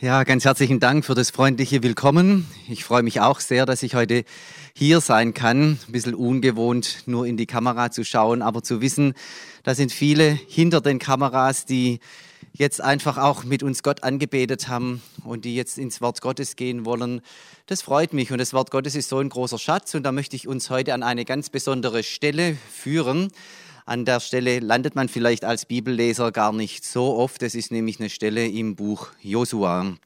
Ja, ganz herzlichen Dank für das freundliche Willkommen. Ich freue mich auch sehr, dass ich heute hier sein kann. Ein bisschen ungewohnt, nur in die Kamera zu schauen, aber zu wissen, da sind viele hinter den Kameras, die jetzt einfach auch mit uns Gott angebetet haben und die jetzt ins Wort Gottes gehen wollen. Das freut mich und das Wort Gottes ist so ein großer Schatz und da möchte ich uns heute an eine ganz besondere Stelle führen. An der Stelle landet man vielleicht als Bibelleser gar nicht so oft. Das ist nämlich eine Stelle im Buch Josua.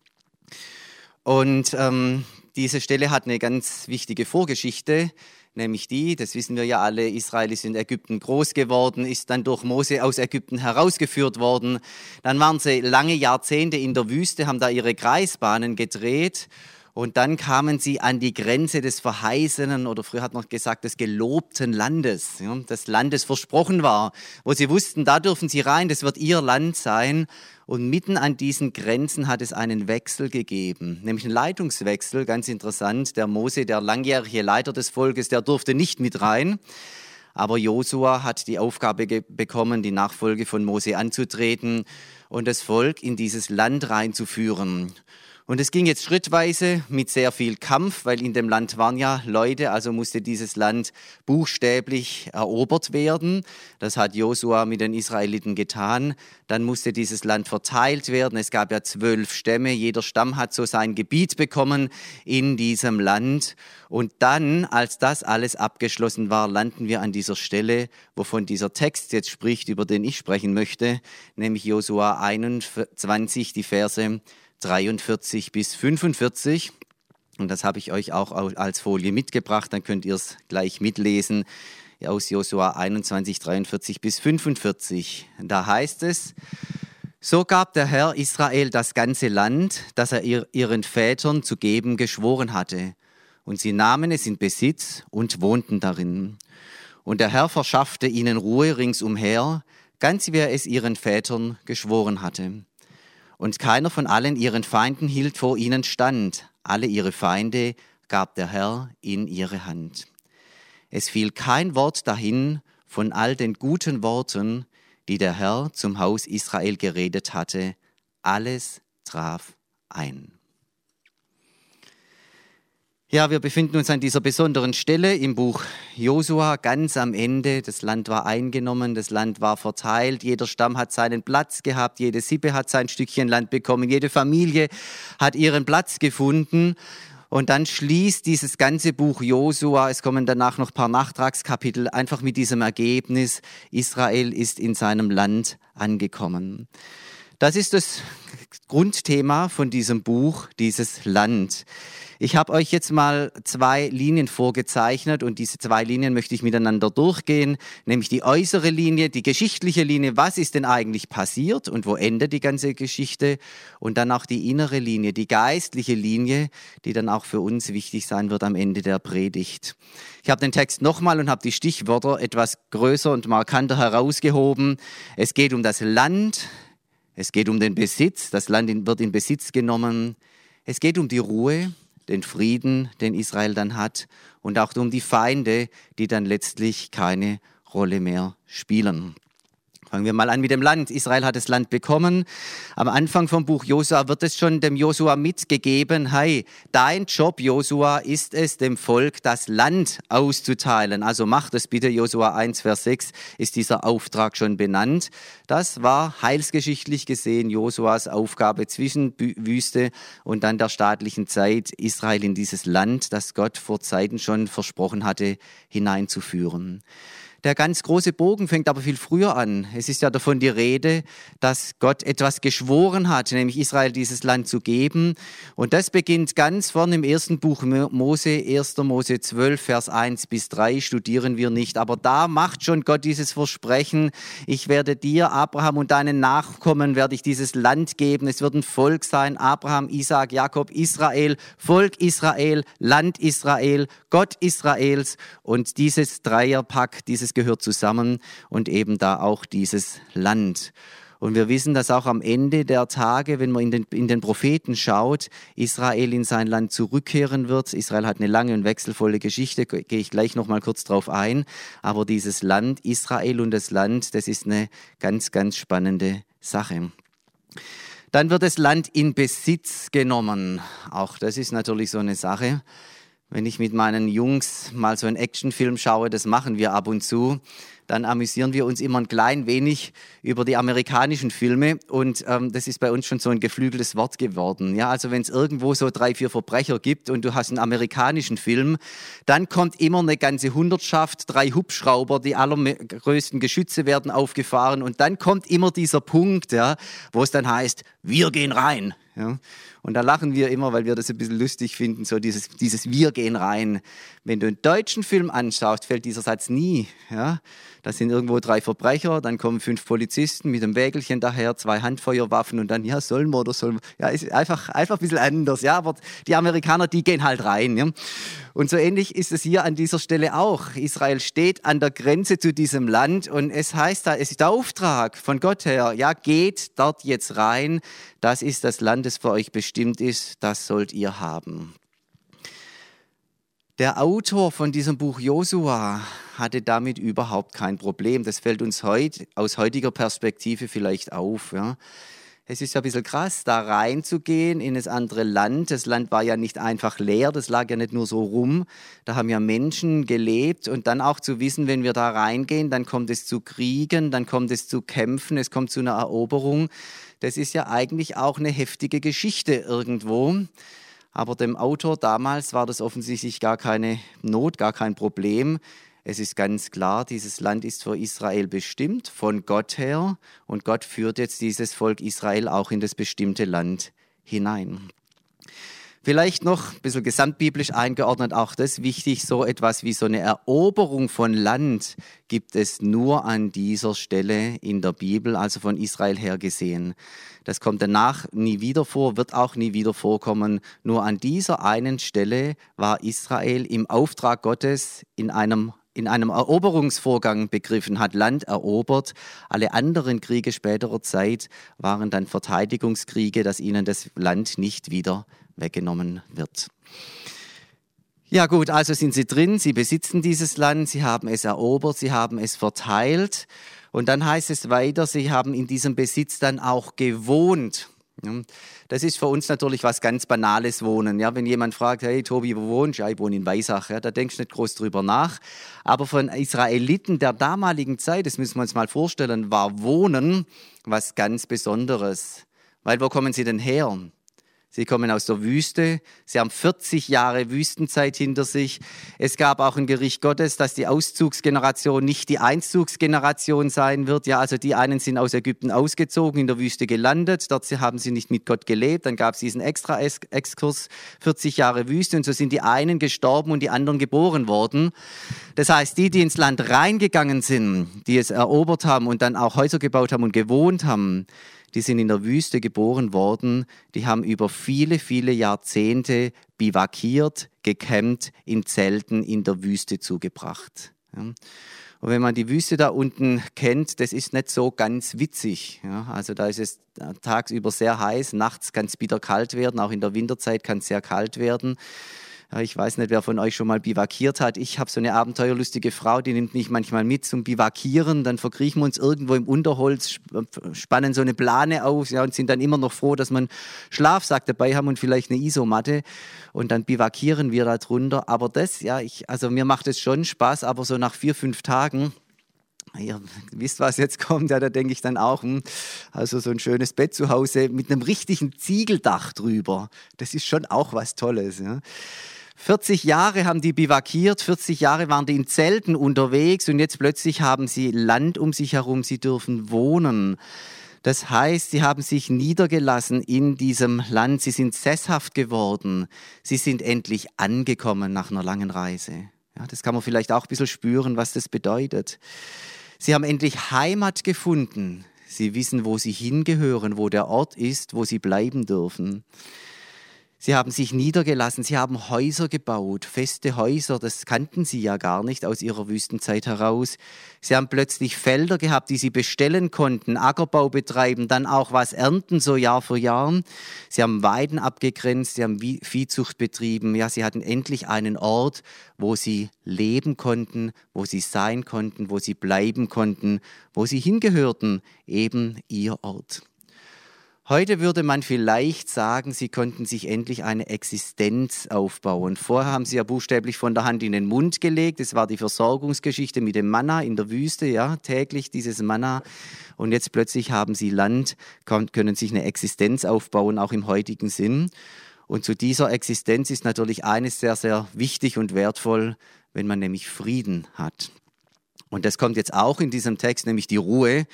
Und ähm, diese Stelle hat eine ganz wichtige Vorgeschichte, nämlich die, das wissen wir ja alle, Israel ist in Ägypten groß geworden, ist dann durch Mose aus Ägypten herausgeführt worden. Dann waren sie lange Jahrzehnte in der Wüste, haben da ihre Kreisbahnen gedreht und dann kamen sie an die Grenze des verheißenen oder früher hat man gesagt des gelobten Landes, ja, das Landes versprochen war, wo sie wussten, da dürfen sie rein, das wird ihr Land sein. Und mitten an diesen Grenzen hat es einen Wechsel gegeben, nämlich einen Leitungswechsel, ganz interessant. Der Mose, der langjährige Leiter des Volkes, der durfte nicht mit rein. Aber Josua hat die Aufgabe bekommen, die Nachfolge von Mose anzutreten und das Volk in dieses Land reinzuführen. Und es ging jetzt schrittweise mit sehr viel Kampf, weil in dem Land waren ja Leute, also musste dieses Land buchstäblich erobert werden. Das hat Josua mit den Israeliten getan. Dann musste dieses Land verteilt werden. Es gab ja zwölf Stämme. Jeder Stamm hat so sein Gebiet bekommen in diesem Land. Und dann, als das alles abgeschlossen war, landen wir an dieser Stelle, wovon dieser Text jetzt spricht, über den ich sprechen möchte, nämlich Josua 21, die Verse 43 bis 45. Und das habe ich euch auch als Folie mitgebracht, dann könnt ihr es gleich mitlesen aus Josua 21, 43 bis 45. Da heißt es, so gab der Herr Israel das ganze Land, das er ihren Vätern zu geben geschworen hatte. Und sie nahmen es in Besitz und wohnten darin. Und der Herr verschaffte ihnen Ruhe ringsumher, ganz wie er es ihren Vätern geschworen hatte. Und keiner von allen ihren Feinden hielt vor ihnen stand. Alle ihre Feinde gab der Herr in ihre Hand. Es fiel kein Wort dahin von all den guten Worten, die der Herr zum Haus Israel geredet hatte. Alles traf ein. Ja, wir befinden uns an dieser besonderen Stelle im Buch Josua, ganz am Ende. Das Land war eingenommen, das Land war verteilt, jeder Stamm hat seinen Platz gehabt, jede Sippe hat sein Stückchen Land bekommen, jede Familie hat ihren Platz gefunden. Und dann schließt dieses ganze Buch Josua, es kommen danach noch ein paar Nachtragskapitel, einfach mit diesem Ergebnis, Israel ist in seinem Land angekommen. Das ist das Grundthema von diesem Buch, dieses Land. Ich habe euch jetzt mal zwei Linien vorgezeichnet und diese zwei Linien möchte ich miteinander durchgehen, nämlich die äußere Linie, die geschichtliche Linie, was ist denn eigentlich passiert und wo endet die ganze Geschichte und dann auch die innere Linie, die geistliche Linie, die dann auch für uns wichtig sein wird am Ende der Predigt. Ich habe den Text nochmal und habe die Stichwörter etwas größer und markanter herausgehoben. Es geht um das Land, es geht um den Besitz, das Land wird in Besitz genommen. Es geht um die Ruhe, den Frieden, den Israel dann hat und auch um die Feinde, die dann letztlich keine Rolle mehr spielen. Fangen wir mal an mit dem Land. Israel hat das Land bekommen. Am Anfang vom Buch Josua wird es schon dem Josua mitgegeben, hey, dein Job, Josua, ist es, dem Volk das Land auszuteilen. Also mach das bitte. Josua 1, Vers 6 ist dieser Auftrag schon benannt. Das war heilsgeschichtlich gesehen Josuas Aufgabe zwischen Wüste und dann der staatlichen Zeit, Israel in dieses Land, das Gott vor Zeiten schon versprochen hatte, hineinzuführen. Der ganz große Bogen fängt aber viel früher an. Es ist ja davon die Rede, dass Gott etwas geschworen hat, nämlich Israel dieses Land zu geben. Und das beginnt ganz vorne im ersten Buch Mose, 1. Mose 12, Vers 1 bis 3, studieren wir nicht. Aber da macht schon Gott dieses Versprechen, ich werde dir, Abraham und deinen Nachkommen, werde ich dieses Land geben. Es wird ein Volk sein, Abraham, Isaac, Jakob, Israel, Volk Israel, Land Israel, Gott Israels. Und dieses Dreierpack, dieses gehört zusammen und eben da auch dieses Land. Und wir wissen, dass auch am Ende der Tage, wenn man in den, in den Propheten schaut, Israel in sein Land zurückkehren wird. Israel hat eine lange und wechselvolle Geschichte, gehe ich gleich noch mal kurz drauf ein. Aber dieses Land, Israel und das Land, das ist eine ganz, ganz spannende Sache. Dann wird das Land in Besitz genommen. Auch das ist natürlich so eine Sache. Wenn ich mit meinen Jungs mal so einen Actionfilm schaue, das machen wir ab und zu, dann amüsieren wir uns immer ein klein wenig über die amerikanischen Filme und ähm, das ist bei uns schon so ein geflügeltes Wort geworden. Ja, also wenn es irgendwo so drei, vier Verbrecher gibt und du hast einen amerikanischen Film, dann kommt immer eine ganze Hundertschaft, drei Hubschrauber, die allergrößten Geschütze werden aufgefahren und dann kommt immer dieser Punkt, ja, wo es dann heißt, wir gehen rein. Ja. Und da lachen wir immer, weil wir das ein bisschen lustig finden, so dieses, dieses Wir gehen rein. Wenn du einen deutschen Film anschaust, fällt dieser Satz nie. Ja? Da sind irgendwo drei Verbrecher, dann kommen fünf Polizisten mit einem Wägelchen daher, zwei Handfeuerwaffen und dann, ja, sollen wir oder sollen wir. Ja, ist einfach, einfach ein bisschen anders. Ja, aber die Amerikaner, die gehen halt rein. Ja? Und so ähnlich ist es hier an dieser Stelle auch. Israel steht an der Grenze zu diesem Land und es heißt da, es ist der Auftrag von Gott her, ja, geht dort jetzt rein. Das ist das Land, das für euch bestimmt ist. Das sollt ihr haben. Der Autor von diesem Buch Josua hatte damit überhaupt kein Problem. Das fällt uns heute aus heutiger Perspektive vielleicht auf. Ja. Es ist ja ein bisschen krass, da reinzugehen in das andere Land. Das Land war ja nicht einfach leer, das lag ja nicht nur so rum. Da haben ja Menschen gelebt und dann auch zu wissen, wenn wir da reingehen, dann kommt es zu Kriegen, dann kommt es zu Kämpfen, es kommt zu einer Eroberung. Das ist ja eigentlich auch eine heftige Geschichte irgendwo. Aber dem Autor damals war das offensichtlich gar keine Not, gar kein Problem. Es ist ganz klar, dieses Land ist für Israel bestimmt, von Gott her. Und Gott führt jetzt dieses Volk Israel auch in das bestimmte Land hinein. Vielleicht noch ein bisschen gesamtbiblisch eingeordnet, auch das wichtig, so etwas wie so eine Eroberung von Land gibt es nur an dieser Stelle in der Bibel, also von Israel her gesehen. Das kommt danach nie wieder vor, wird auch nie wieder vorkommen. Nur an dieser einen Stelle war Israel im Auftrag Gottes in einem in einem Eroberungsvorgang begriffen, hat Land erobert. Alle anderen Kriege späterer Zeit waren dann Verteidigungskriege, dass ihnen das Land nicht wieder weggenommen wird. Ja gut, also sind sie drin, sie besitzen dieses Land, sie haben es erobert, sie haben es verteilt. Und dann heißt es weiter, sie haben in diesem Besitz dann auch gewohnt. Das ist für uns natürlich was ganz Banales Wohnen. Ja, wenn jemand fragt, hey Tobi, wo wohnst du? Ja, ich wohne in Weisach. Ja, da denkst du nicht groß drüber nach. Aber von Israeliten der damaligen Zeit, das müssen wir uns mal vorstellen, war Wohnen was ganz Besonderes. Weil wo kommen sie denn her? Sie kommen aus der Wüste. Sie haben 40 Jahre Wüstenzeit hinter sich. Es gab auch ein Gericht Gottes, dass die Auszugsgeneration nicht die Einzugsgeneration sein wird. Ja, also die einen sind aus Ägypten ausgezogen, in der Wüste gelandet. Dort haben sie nicht mit Gott gelebt. Dann gab es diesen extra Exkurs, 40 Jahre Wüste. Und so sind die einen gestorben und die anderen geboren worden. Das heißt, die, die ins Land reingegangen sind, die es erobert haben und dann auch Häuser gebaut haben und gewohnt haben, die sind in der Wüste geboren worden, die haben über viele, viele Jahrzehnte bivakiert, gekämmt, in Zelten in der Wüste zugebracht. Und wenn man die Wüste da unten kennt, das ist nicht so ganz witzig. Also da ist es tagsüber sehr heiß, nachts kann es bitter kalt werden, auch in der Winterzeit kann es sehr kalt werden. Ich weiß nicht, wer von euch schon mal bivakiert hat. Ich habe so eine abenteuerlustige Frau, die nimmt mich manchmal mit zum Bivakieren. Dann verkriechen wir uns irgendwo im Unterholz, spannen so eine Plane aus ja, und sind dann immer noch froh, dass man Schlafsack dabei haben und vielleicht eine Isomatte. Und dann bivakieren wir da drunter. Aber das, ja, ich, also mir macht es schon Spaß, aber so nach vier, fünf Tagen, Ihr wisst, was jetzt kommt, ja, da denke ich dann auch, hm, also so ein schönes Bett zu Hause mit einem richtigen Ziegeldach drüber, das ist schon auch was Tolles. Ja. 40 Jahre haben die bivakiert, 40 Jahre waren die in Zelten unterwegs und jetzt plötzlich haben sie Land um sich herum, sie dürfen wohnen. Das heißt, sie haben sich niedergelassen in diesem Land, sie sind sesshaft geworden, sie sind endlich angekommen nach einer langen Reise. Ja, das kann man vielleicht auch ein bisschen spüren, was das bedeutet. Sie haben endlich Heimat gefunden. Sie wissen, wo sie hingehören, wo der Ort ist, wo sie bleiben dürfen. Sie haben sich niedergelassen, sie haben Häuser gebaut, feste Häuser, das kannten sie ja gar nicht aus ihrer Wüstenzeit heraus. Sie haben plötzlich Felder gehabt, die sie bestellen konnten, Ackerbau betreiben, dann auch was ernten, so Jahr für Jahr. Sie haben Weiden abgegrenzt, sie haben Viehzucht betrieben. Ja, sie hatten endlich einen Ort, wo sie leben konnten, wo sie sein konnten, wo sie bleiben konnten, wo sie hingehörten, eben ihr Ort. Heute würde man vielleicht sagen, sie konnten sich endlich eine Existenz aufbauen. Vorher haben sie ja buchstäblich von der Hand in den Mund gelegt. Es war die Versorgungsgeschichte mit dem Manna in der Wüste, ja, täglich dieses Manna. Und jetzt plötzlich haben sie Land, können sich eine Existenz aufbauen, auch im heutigen Sinn. Und zu dieser Existenz ist natürlich eines sehr, sehr wichtig und wertvoll, wenn man nämlich Frieden hat. Und das kommt jetzt auch in diesem Text, nämlich die Ruhe.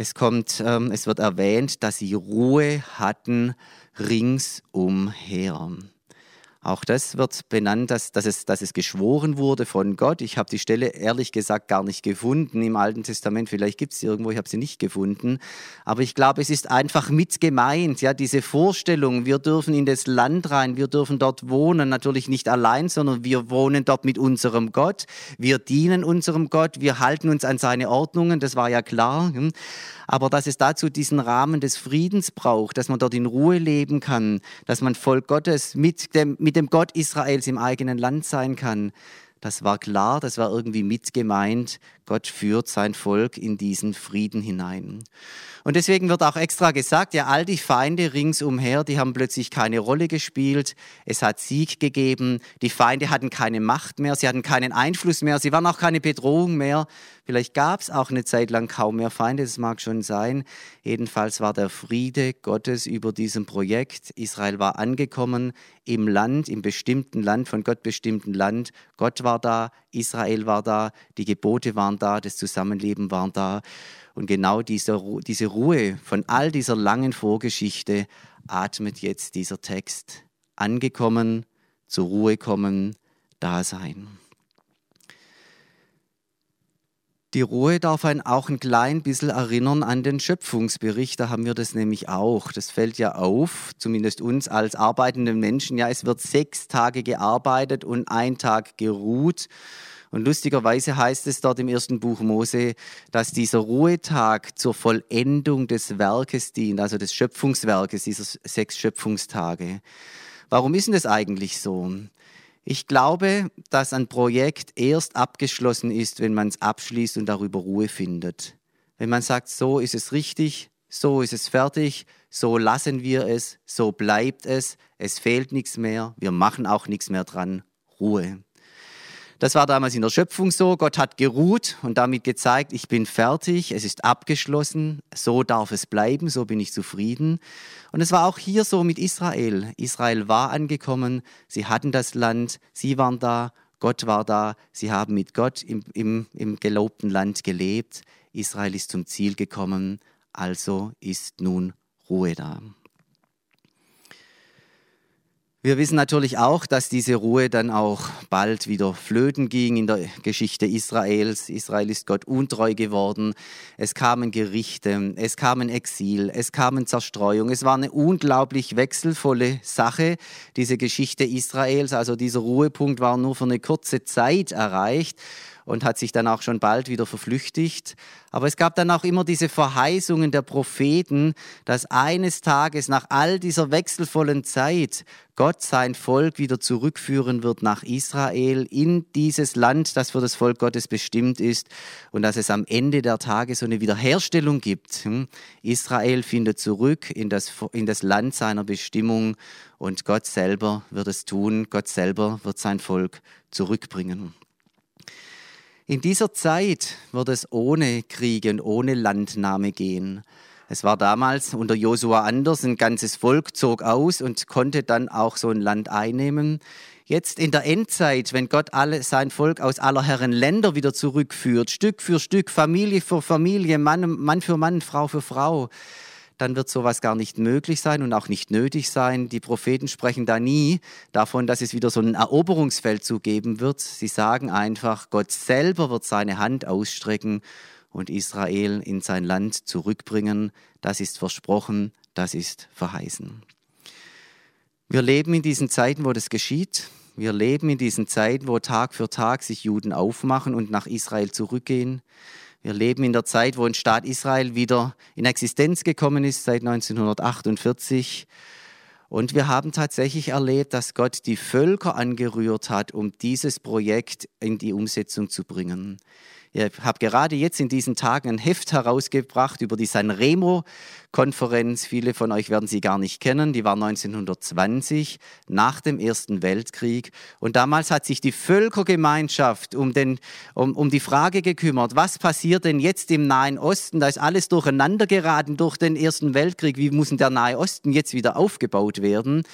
Es kommt, ähm, es wird erwähnt, dass sie Ruhe hatten ringsumher. Auch das wird benannt, dass, dass, es, dass es geschworen wurde von Gott. Ich habe die Stelle ehrlich gesagt gar nicht gefunden im Alten Testament. Vielleicht gibt es sie irgendwo, ich habe sie nicht gefunden. Aber ich glaube, es ist einfach mit gemeint. Ja, diese Vorstellung, wir dürfen in das Land rein, wir dürfen dort wohnen. Natürlich nicht allein, sondern wir wohnen dort mit unserem Gott. Wir dienen unserem Gott. Wir halten uns an seine Ordnungen. Das war ja klar. Aber dass es dazu diesen Rahmen des Friedens braucht, dass man dort in Ruhe leben kann, dass man Volk Gottes mit dem, mit dem Gott Israels im eigenen Land sein kann. Das war klar, das war irgendwie mitgemeint. Gott führt sein Volk in diesen Frieden hinein. Und deswegen wird auch extra gesagt, ja, all die Feinde ringsumher, die haben plötzlich keine Rolle gespielt. Es hat Sieg gegeben. Die Feinde hatten keine Macht mehr, sie hatten keinen Einfluss mehr, sie waren auch keine Bedrohung mehr. Vielleicht gab es auch eine Zeit lang kaum mehr Feinde, das mag schon sein. Jedenfalls war der Friede Gottes über diesem Projekt. Israel war angekommen im Land, im bestimmten Land, von Gott bestimmten Land. Gott war da, Israel war da, die Gebote waren da, das Zusammenleben war da. Und genau diese, diese Ruhe von all dieser langen Vorgeschichte atmet jetzt dieser Text. Angekommen, zur Ruhe kommen, da sein. Die Ruhe darf einen auch ein klein bisschen erinnern an den Schöpfungsbericht. Da haben wir das nämlich auch. Das fällt ja auf, zumindest uns als arbeitenden Menschen. Ja, es wird sechs Tage gearbeitet und ein Tag geruht. Und lustigerweise heißt es dort im ersten Buch Mose, dass dieser Ruhetag zur Vollendung des Werkes dient, also des Schöpfungswerkes, dieser sechs Schöpfungstage. Warum ist denn das eigentlich so? Ich glaube, dass ein Projekt erst abgeschlossen ist, wenn man es abschließt und darüber Ruhe findet. Wenn man sagt, so ist es richtig, so ist es fertig, so lassen wir es, so bleibt es, es fehlt nichts mehr, wir machen auch nichts mehr dran, Ruhe. Das war damals in der Schöpfung so. Gott hat geruht und damit gezeigt, ich bin fertig, es ist abgeschlossen, so darf es bleiben, so bin ich zufrieden. Und es war auch hier so mit Israel. Israel war angekommen, sie hatten das Land, sie waren da, Gott war da, sie haben mit Gott im, im, im gelobten Land gelebt. Israel ist zum Ziel gekommen, also ist nun Ruhe da. Wir wissen natürlich auch, dass diese Ruhe dann auch bald wieder flöten ging in der Geschichte Israels. Israel ist Gott untreu geworden. Es kamen Gerichte, es kamen Exil, es kamen Zerstreuung. Es war eine unglaublich wechselvolle Sache, diese Geschichte Israels. Also dieser Ruhepunkt war nur für eine kurze Zeit erreicht und hat sich dann auch schon bald wieder verflüchtigt. Aber es gab dann auch immer diese Verheißungen der Propheten, dass eines Tages nach all dieser wechselvollen Zeit Gott sein Volk wieder zurückführen wird nach Israel, in dieses Land, das für das Volk Gottes bestimmt ist und dass es am Ende der Tage so eine Wiederherstellung gibt. Hm? Israel findet zurück in das, in das Land seiner Bestimmung und Gott selber wird es tun, Gott selber wird sein Volk zurückbringen. In dieser Zeit wird es ohne Kriege und ohne Landnahme gehen. Es war damals unter Josua anders, ein ganzes Volk zog aus und konnte dann auch so ein Land einnehmen. Jetzt in der Endzeit, wenn Gott alle, sein Volk aus aller Herren Länder wieder zurückführt, Stück für Stück, Familie für Familie, Mann, Mann für Mann, Frau für Frau, dann wird sowas gar nicht möglich sein und auch nicht nötig sein. Die Propheten sprechen da nie davon, dass es wieder so ein Eroberungsfeld zugeben wird. Sie sagen einfach, Gott selber wird seine Hand ausstrecken und Israel in sein Land zurückbringen. Das ist versprochen, das ist verheißen. Wir leben in diesen Zeiten, wo das geschieht. Wir leben in diesen Zeiten, wo Tag für Tag sich Juden aufmachen und nach Israel zurückgehen. Wir leben in der Zeit, wo ein Staat Israel wieder in Existenz gekommen ist, seit 1948. Und wir haben tatsächlich erlebt, dass Gott die Völker angerührt hat, um dieses Projekt in die Umsetzung zu bringen. Ich habe gerade jetzt in diesen Tagen ein Heft herausgebracht über die Sanremo-Konferenz. Viele von euch werden sie gar nicht kennen. Die war 1920 nach dem Ersten Weltkrieg. Und damals hat sich die Völkergemeinschaft um, den, um, um die Frage gekümmert, was passiert denn jetzt im Nahen Osten? Da ist alles durcheinander geraten durch den Ersten Weltkrieg. Wie muss denn der Nahe Osten jetzt wieder aufgebaut werden?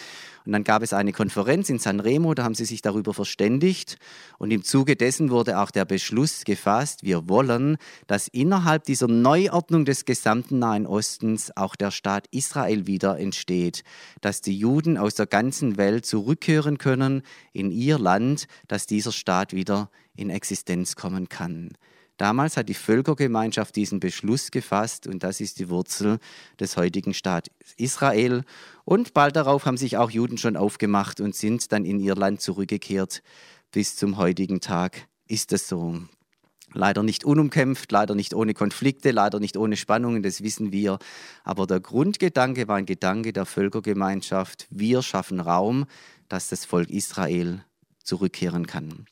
Und dann gab es eine Konferenz in Sanremo, da haben sie sich darüber verständigt. Und im Zuge dessen wurde auch der Beschluss gefasst, wir wollen, dass innerhalb dieser Neuordnung des gesamten Nahen Ostens auch der Staat Israel wieder entsteht, dass die Juden aus der ganzen Welt zurückkehren können in ihr Land, dass dieser Staat wieder in Existenz kommen kann. Damals hat die Völkergemeinschaft diesen Beschluss gefasst und das ist die Wurzel des heutigen Staates Israel. Und bald darauf haben sich auch Juden schon aufgemacht und sind dann in ihr Land zurückgekehrt. Bis zum heutigen Tag ist es so. Leider nicht unumkämpft, leider nicht ohne Konflikte, leider nicht ohne Spannungen, das wissen wir. Aber der Grundgedanke war ein Gedanke der Völkergemeinschaft. Wir schaffen Raum, dass das Volk Israel zurückkehren kann.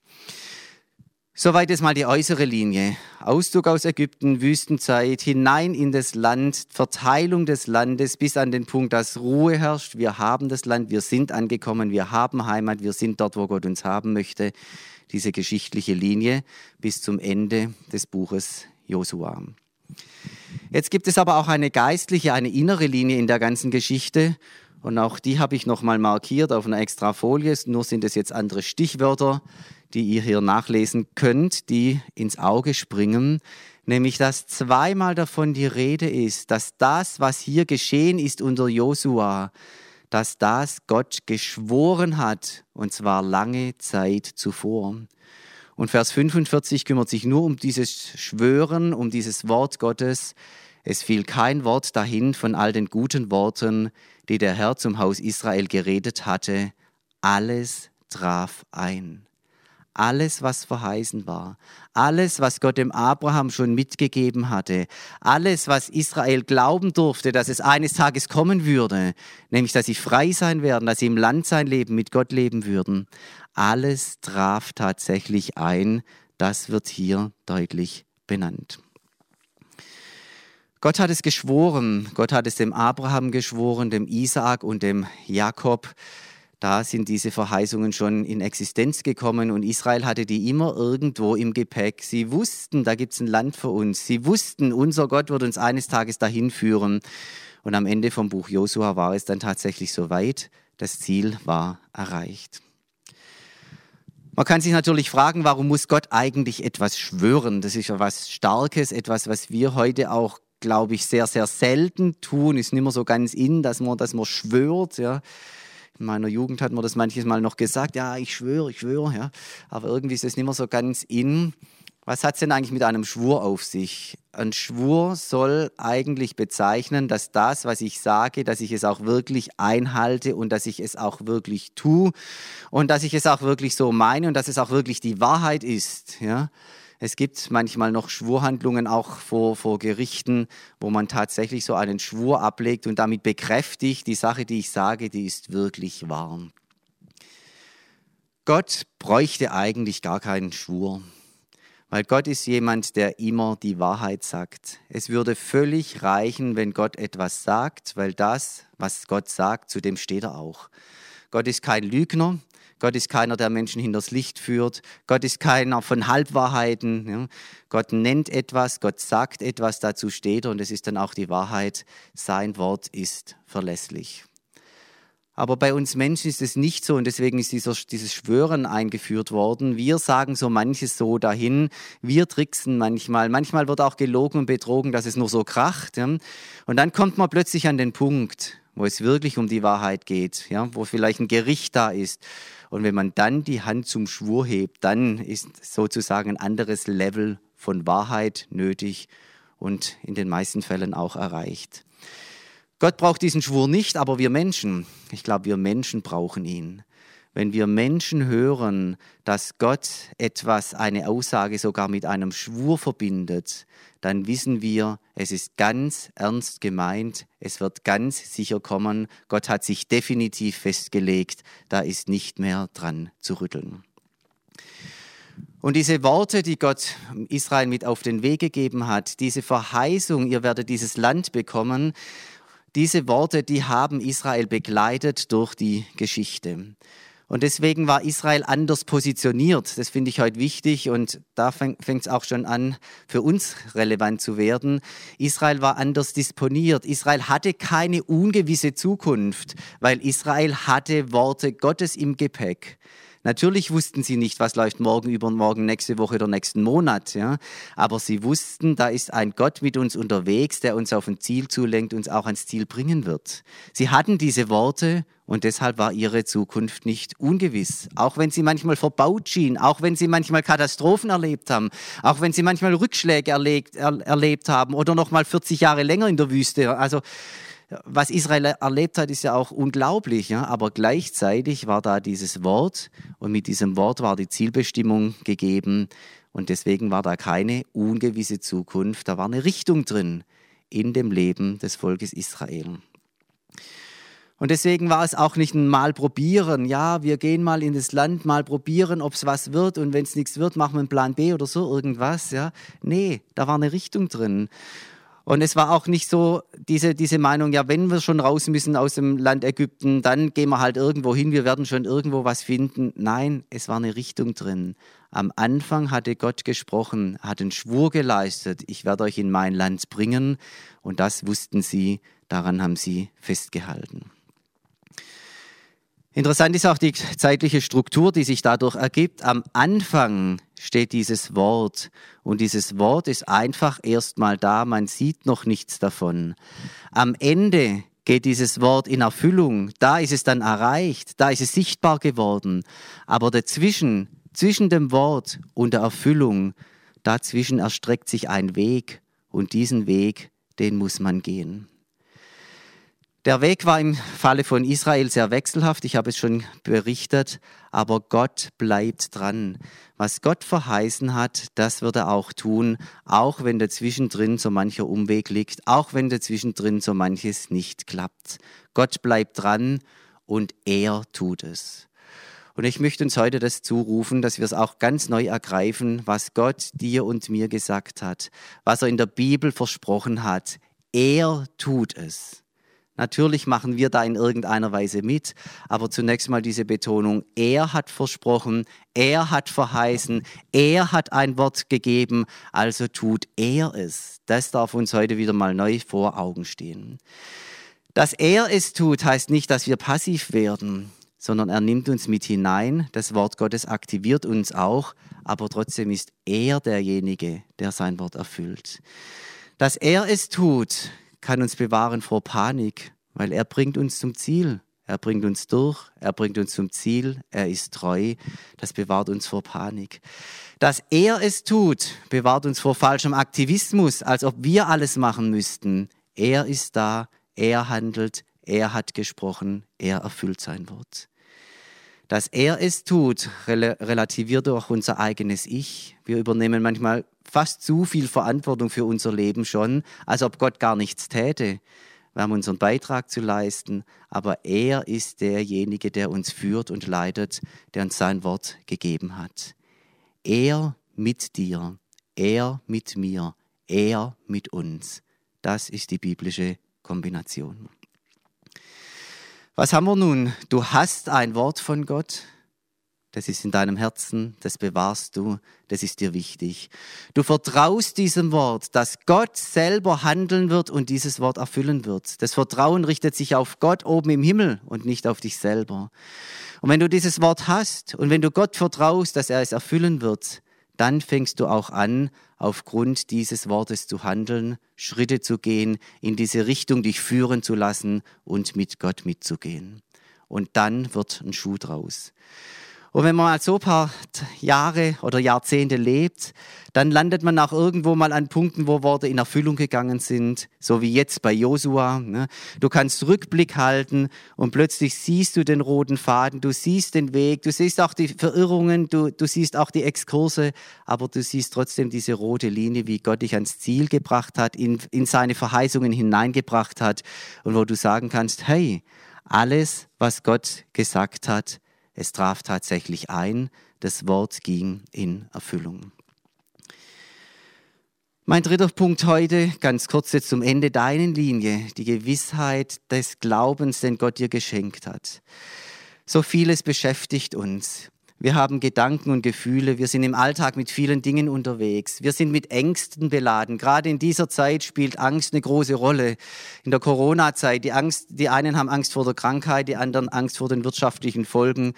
Soweit ist mal die äußere Linie. Auszug aus Ägypten, Wüstenzeit, hinein in das Land, Verteilung des Landes bis an den Punkt, dass Ruhe herrscht. Wir haben das Land, wir sind angekommen, wir haben Heimat, wir sind dort, wo Gott uns haben möchte. Diese geschichtliche Linie bis zum Ende des Buches Josua. Jetzt gibt es aber auch eine geistliche, eine innere Linie in der ganzen Geschichte. Und auch die habe ich nochmal markiert auf einer extra Folie. Nur sind es jetzt andere Stichwörter die ihr hier nachlesen könnt, die ins Auge springen, nämlich dass zweimal davon die Rede ist, dass das, was hier geschehen ist unter Josua, dass das Gott geschworen hat, und zwar lange Zeit zuvor. Und Vers 45 kümmert sich nur um dieses Schwören, um dieses Wort Gottes. Es fiel kein Wort dahin von all den guten Worten, die der Herr zum Haus Israel geredet hatte. Alles traf ein alles, was verheißen war, alles, was Gott dem Abraham schon mitgegeben hatte, alles, was Israel glauben durfte, dass es eines Tages kommen würde, nämlich dass sie frei sein werden, dass sie im Land sein Leben mit Gott leben würden, alles traf tatsächlich ein. Das wird hier deutlich benannt. Gott hat es geschworen, Gott hat es dem Abraham geschworen, dem Isaak und dem Jakob da sind diese Verheißungen schon in Existenz gekommen und Israel hatte die immer irgendwo im Gepäck. Sie wussten, da gibt es ein Land für uns. Sie wussten, unser Gott wird uns eines Tages dahin führen. Und am Ende vom Buch Josua war es dann tatsächlich soweit. Das Ziel war erreicht. Man kann sich natürlich fragen, warum muss Gott eigentlich etwas schwören? Das ist ja was Starkes, etwas, was wir heute auch, glaube ich, sehr, sehr selten tun. Ist nicht mehr so ganz in, dass man, dass man schwört. Ja. In meiner Jugend hat man das manches Mal noch gesagt, ja, ich schwöre, ich schwöre, ja. Aber irgendwie ist es nicht mehr so ganz in. Was hat es denn eigentlich mit einem Schwur auf sich? Ein Schwur soll eigentlich bezeichnen, dass das, was ich sage, dass ich es auch wirklich einhalte und dass ich es auch wirklich tue und dass ich es auch wirklich so meine und dass es auch wirklich die Wahrheit ist. Ja? Es gibt manchmal noch Schwurhandlungen auch vor, vor Gerichten, wo man tatsächlich so einen Schwur ablegt und damit bekräftigt, die Sache, die ich sage, die ist wirklich wahr. Gott bräuchte eigentlich gar keinen Schwur, weil Gott ist jemand, der immer die Wahrheit sagt. Es würde völlig reichen, wenn Gott etwas sagt, weil das, was Gott sagt, zu dem steht er auch. Gott ist kein Lügner, Gott ist keiner, der Menschen hinters Licht führt. Gott ist keiner von Halbwahrheiten. Gott nennt etwas, Gott sagt etwas, dazu steht er und es ist dann auch die Wahrheit. Sein Wort ist verlässlich. Aber bei uns Menschen ist es nicht so und deswegen ist dieser, dieses Schwören eingeführt worden. Wir sagen so manches so dahin. Wir tricksen manchmal. Manchmal wird auch gelogen und betrogen, dass es nur so kracht. Und dann kommt man plötzlich an den Punkt, wo es wirklich um die Wahrheit geht, ja, wo vielleicht ein Gericht da ist und wenn man dann die Hand zum Schwur hebt, dann ist sozusagen ein anderes Level von Wahrheit nötig und in den meisten Fällen auch erreicht. Gott braucht diesen Schwur nicht, aber wir Menschen, ich glaube, wir Menschen brauchen ihn. Wenn wir Menschen hören, dass Gott etwas, eine Aussage sogar mit einem Schwur verbindet, dann wissen wir, es ist ganz ernst gemeint, es wird ganz sicher kommen, Gott hat sich definitiv festgelegt, da ist nicht mehr dran zu rütteln. Und diese Worte, die Gott Israel mit auf den Weg gegeben hat, diese Verheißung, ihr werdet dieses Land bekommen, diese Worte, die haben Israel begleitet durch die Geschichte. Und deswegen war Israel anders positioniert. Das finde ich heute wichtig und da fängt es auch schon an, für uns relevant zu werden. Israel war anders disponiert. Israel hatte keine ungewisse Zukunft, weil Israel hatte Worte Gottes im Gepäck. Natürlich wussten sie nicht, was läuft morgen, übermorgen, nächste Woche oder nächsten Monat. Ja? Aber sie wussten, da ist ein Gott mit uns unterwegs, der uns auf ein Ziel zulenkt, uns auch ans Ziel bringen wird. Sie hatten diese Worte und deshalb war ihre Zukunft nicht ungewiss. Auch wenn sie manchmal verbaut schien, auch wenn sie manchmal Katastrophen erlebt haben, auch wenn sie manchmal Rückschläge erlebt, er, erlebt haben oder noch mal 40 Jahre länger in der Wüste. Also was Israel erlebt hat, ist ja auch unglaublich, ja? aber gleichzeitig war da dieses Wort und mit diesem Wort war die Zielbestimmung gegeben und deswegen war da keine ungewisse Zukunft, da war eine Richtung drin in dem Leben des Volkes Israel. Und deswegen war es auch nicht ein Mal probieren. Ja, wir gehen mal in das Land, mal probieren, ob es was wird. Und wenn es nichts wird, machen wir einen Plan B oder so irgendwas. Ja, nee, da war eine Richtung drin. Und es war auch nicht so diese, diese Meinung, ja, wenn wir schon raus müssen aus dem Land Ägypten, dann gehen wir halt irgendwo hin, wir werden schon irgendwo was finden. Nein, es war eine Richtung drin. Am Anfang hatte Gott gesprochen, hat einen Schwur geleistet, ich werde euch in mein Land bringen. Und das wussten sie, daran haben sie festgehalten. Interessant ist auch die zeitliche Struktur, die sich dadurch ergibt. Am Anfang steht dieses Wort und dieses Wort ist einfach erstmal da, man sieht noch nichts davon. Am Ende geht dieses Wort in Erfüllung, da ist es dann erreicht, da ist es sichtbar geworden. Aber dazwischen, zwischen dem Wort und der Erfüllung, dazwischen erstreckt sich ein Weg und diesen Weg, den muss man gehen. Der Weg war im Falle von Israel sehr wechselhaft, ich habe es schon berichtet, aber Gott bleibt dran. Was Gott verheißen hat, das wird er auch tun, auch wenn dazwischendrin so mancher Umweg liegt, auch wenn dazwischendrin so manches nicht klappt. Gott bleibt dran und er tut es. Und ich möchte uns heute das zurufen, dass wir es auch ganz neu ergreifen, was Gott dir und mir gesagt hat, was er in der Bibel versprochen hat. Er tut es. Natürlich machen wir da in irgendeiner Weise mit, aber zunächst mal diese Betonung, er hat versprochen, er hat verheißen, er hat ein Wort gegeben, also tut er es. Das darf uns heute wieder mal neu vor Augen stehen. Dass er es tut, heißt nicht, dass wir passiv werden, sondern er nimmt uns mit hinein, das Wort Gottes aktiviert uns auch, aber trotzdem ist er derjenige, der sein Wort erfüllt. Dass er es tut, kann uns bewahren vor Panik, weil er bringt uns zum Ziel. Er bringt uns durch, er bringt uns zum Ziel, er ist treu. Das bewahrt uns vor Panik. Dass er es tut, bewahrt uns vor falschem Aktivismus, als ob wir alles machen müssten. Er ist da, er handelt, er hat gesprochen, er erfüllt sein Wort. Dass er es tut, relativiert auch unser eigenes Ich. Wir übernehmen manchmal fast zu viel Verantwortung für unser Leben schon, als ob Gott gar nichts täte. Wir haben unseren Beitrag zu leisten, aber er ist derjenige, der uns führt und leitet, der uns sein Wort gegeben hat. Er mit dir, er mit mir, er mit uns. Das ist die biblische Kombination. Was haben wir nun? Du hast ein Wort von Gott, das ist in deinem Herzen, das bewahrst du, das ist dir wichtig. Du vertraust diesem Wort, dass Gott selber handeln wird und dieses Wort erfüllen wird. Das Vertrauen richtet sich auf Gott oben im Himmel und nicht auf dich selber. Und wenn du dieses Wort hast und wenn du Gott vertraust, dass er es erfüllen wird, dann fängst du auch an, aufgrund dieses Wortes zu handeln, Schritte zu gehen, in diese Richtung dich führen zu lassen und mit Gott mitzugehen. Und dann wird ein Schuh draus. Und wenn man mal so ein paar Jahre oder Jahrzehnte lebt, dann landet man auch irgendwo mal an Punkten, wo Worte in Erfüllung gegangen sind, so wie jetzt bei Josua. Ne? Du kannst Rückblick halten und plötzlich siehst du den roten Faden, du siehst den Weg, du siehst auch die Verirrungen, du, du siehst auch die Exkurse, aber du siehst trotzdem diese rote Linie, wie Gott dich ans Ziel gebracht hat, in, in seine Verheißungen hineingebracht hat und wo du sagen kannst, hey, alles, was Gott gesagt hat, Es traf tatsächlich ein, das Wort ging in Erfüllung. Mein dritter Punkt heute, ganz kurz jetzt zum Ende, deine Linie, die Gewissheit des Glaubens, den Gott dir geschenkt hat. So vieles beschäftigt uns. Wir haben Gedanken und Gefühle. Wir sind im Alltag mit vielen Dingen unterwegs. Wir sind mit Ängsten beladen. Gerade in dieser Zeit spielt Angst eine große Rolle. In der Corona-Zeit, die die einen haben Angst vor der Krankheit, die anderen Angst vor den wirtschaftlichen Folgen.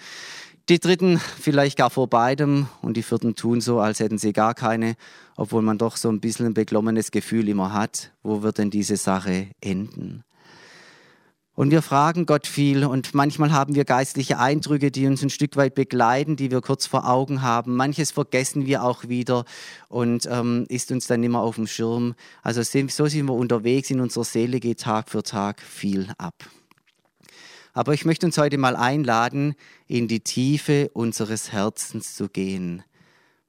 Die Dritten vielleicht gar vor beidem und die Vierten tun so, als hätten sie gar keine, obwohl man doch so ein bisschen ein beklommenes Gefühl immer hat, wo wird denn diese Sache enden? Und wir fragen Gott viel und manchmal haben wir geistliche Eindrücke, die uns ein Stück weit begleiten, die wir kurz vor Augen haben. Manches vergessen wir auch wieder und ähm, ist uns dann immer auf dem Schirm. Also so sind wir unterwegs, in unserer Seele geht Tag für Tag viel ab. Aber ich möchte uns heute mal einladen, in die Tiefe unseres Herzens zu gehen.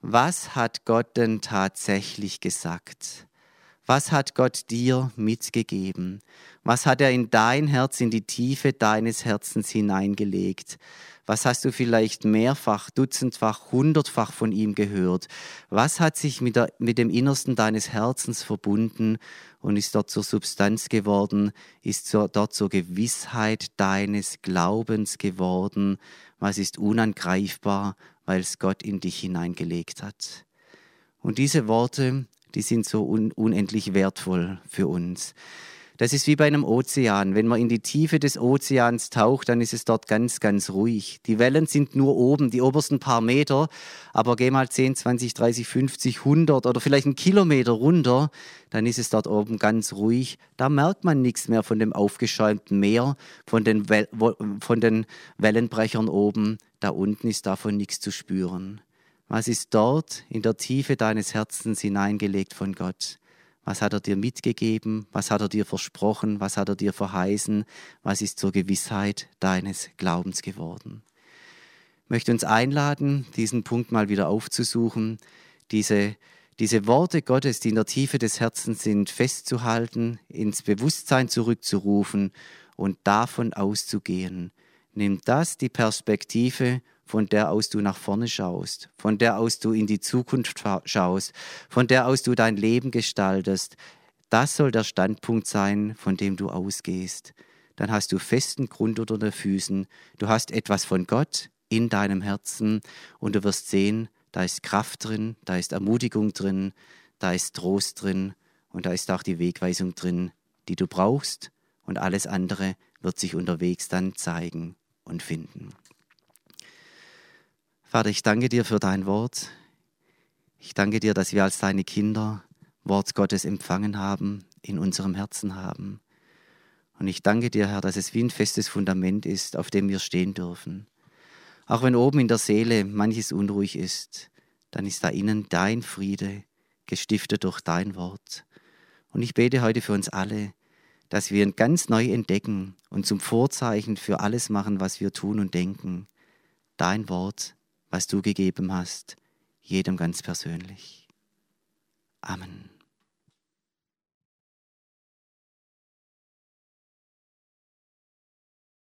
Was hat Gott denn tatsächlich gesagt? Was hat Gott dir mitgegeben? Was hat er in dein Herz, in die Tiefe deines Herzens hineingelegt? Was hast du vielleicht mehrfach, dutzendfach, hundertfach von ihm gehört? Was hat sich mit, der, mit dem Innersten deines Herzens verbunden und ist dort zur Substanz geworden, ist zur, dort zur Gewissheit deines Glaubens geworden? Was ist unangreifbar, weil es Gott in dich hineingelegt hat? Und diese Worte, die sind so un unendlich wertvoll für uns. Das ist wie bei einem Ozean. Wenn man in die Tiefe des Ozeans taucht, dann ist es dort ganz, ganz ruhig. Die Wellen sind nur oben, die obersten paar Meter, aber geh mal 10, 20, 30, 50, 100 oder vielleicht einen Kilometer runter, dann ist es dort oben ganz ruhig. Da merkt man nichts mehr von dem aufgeschäumten Meer, von den, well von den Wellenbrechern oben. Da unten ist davon nichts zu spüren. Was ist dort in der Tiefe deines Herzens hineingelegt von Gott? Was hat er dir mitgegeben? Was hat er dir versprochen? Was hat er dir verheißen? Was ist zur Gewissheit deines Glaubens geworden? Ich möchte uns einladen, diesen Punkt mal wieder aufzusuchen, diese, diese Worte Gottes, die in der Tiefe des Herzens sind, festzuhalten, ins Bewusstsein zurückzurufen und davon auszugehen. Nimm das die Perspektive von der aus du nach vorne schaust, von der aus du in die Zukunft schaust, von der aus du dein Leben gestaltest. Das soll der Standpunkt sein, von dem du ausgehst. Dann hast du festen Grund unter den Füßen, du hast etwas von Gott in deinem Herzen und du wirst sehen, da ist Kraft drin, da ist Ermutigung drin, da ist Trost drin und da ist auch die Wegweisung drin, die du brauchst und alles andere wird sich unterwegs dann zeigen und finden. Vater, ich danke dir für dein Wort. Ich danke dir, dass wir als deine Kinder Wort Gottes empfangen haben, in unserem Herzen haben. Und ich danke dir, Herr, dass es wie ein festes Fundament ist, auf dem wir stehen dürfen. Auch wenn oben in der Seele manches unruhig ist, dann ist da innen dein Friede, gestiftet durch dein Wort. Und ich bete heute für uns alle, dass wir ihn ganz neu entdecken und zum Vorzeichen für alles machen, was wir tun und denken. Dein Wort was du gegeben hast, jedem ganz persönlich. Amen.